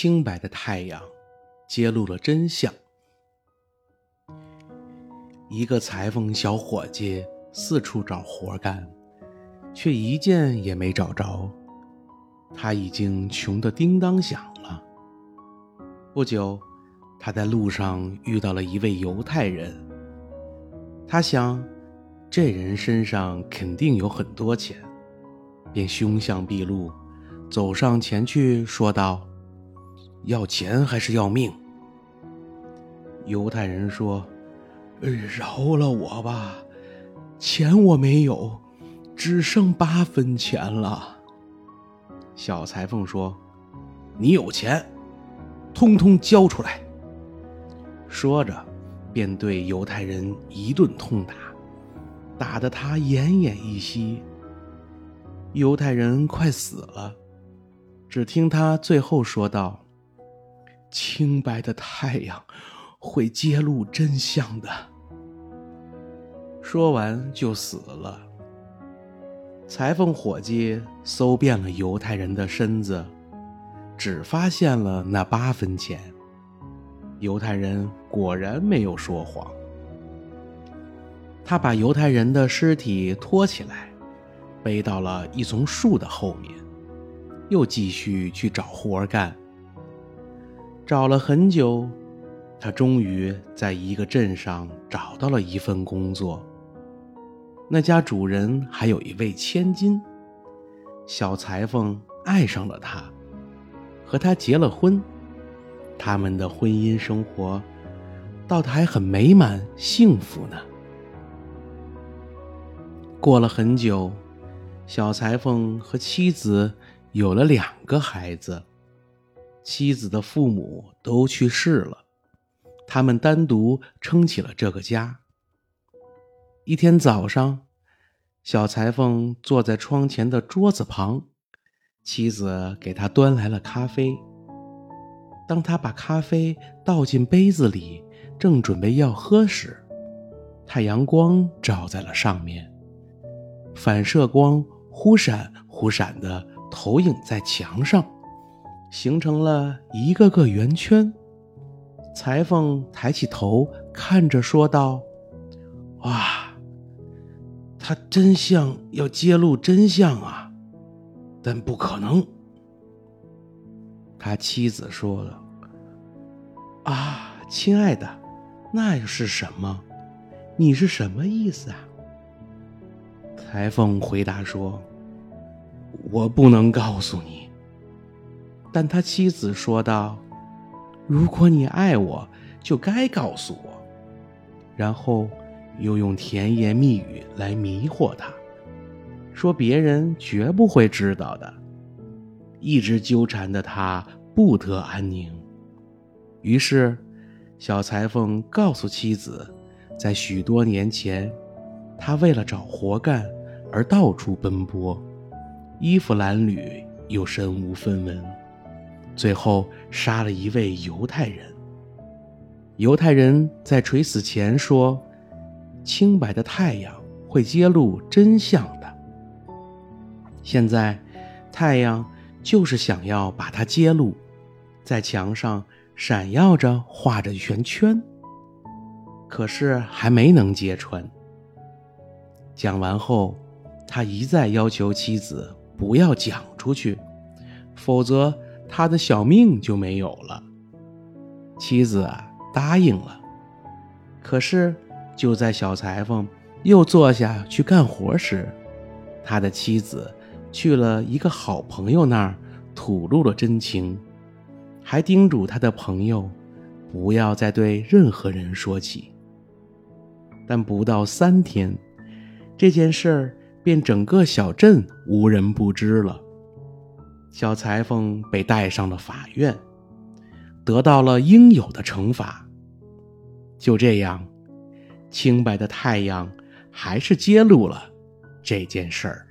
清白的太阳揭露了真相。一个裁缝小伙计四处找活干，却一件也没找着。他已经穷得叮当响了。不久，他在路上遇到了一位犹太人。他想，这人身上肯定有很多钱，便凶相毕露，走上前去说道：“要钱还是要命？”犹太人说：“饶了我吧，钱我没有，只剩八分钱了。”小裁缝说：“你有钱，通通交出来。”说着，便对犹太人一顿痛打，打得他奄奄一息。犹太人快死了，只听他最后说道：“清白的太阳会揭露真相的。”说完就死了。裁缝伙计搜遍了犹太人的身子，只发现了那八分钱。犹太人果然没有说谎。他把犹太人的尸体拖起来，背到了一丛树的后面，又继续去找活干。找了很久，他终于在一个镇上找到了一份工作。那家主人还有一位千金，小裁缝爱上了她，和她结了婚。他们的婚姻生活倒还很美满幸福呢。过了很久，小裁缝和妻子有了两个孩子，妻子的父母都去世了，他们单独撑起了这个家。一天早上，小裁缝坐在窗前的桌子旁，妻子给他端来了咖啡。当他把咖啡倒进杯子里，正准备要喝时，太阳光照在了上面，反射光忽闪忽闪的投影在墙上，形成了一个个圆圈。裁缝抬起头看着，说道：“哇！”他真相要揭露真相啊，但不可能。他妻子说了：“啊，亲爱的，那又是什么？你是什么意思啊？”裁缝回答说：“我不能告诉你。”但他妻子说道：“如果你爱我，就该告诉我。”然后。又用甜言蜜语来迷惑他，说别人绝不会知道的，一直纠缠的他不得安宁。于是，小裁缝告诉妻子，在许多年前，他为了找活干而到处奔波，衣服褴褛又身无分文，最后杀了一位犹太人。犹太人在垂死前说。清白的太阳会揭露真相的。现在，太阳就是想要把它揭露，在墙上闪耀着画着圆圈，可是还没能揭穿。讲完后，他一再要求妻子不要讲出去，否则他的小命就没有了。妻子，答应了，可是。就在小裁缝又坐下去干活时，他的妻子去了一个好朋友那儿吐露了真情，还叮嘱他的朋友不要再对任何人说起。但不到三天，这件事儿便整个小镇无人不知了。小裁缝被带上了法院，得到了应有的惩罚。就这样。清白的太阳，还是揭露了这件事儿。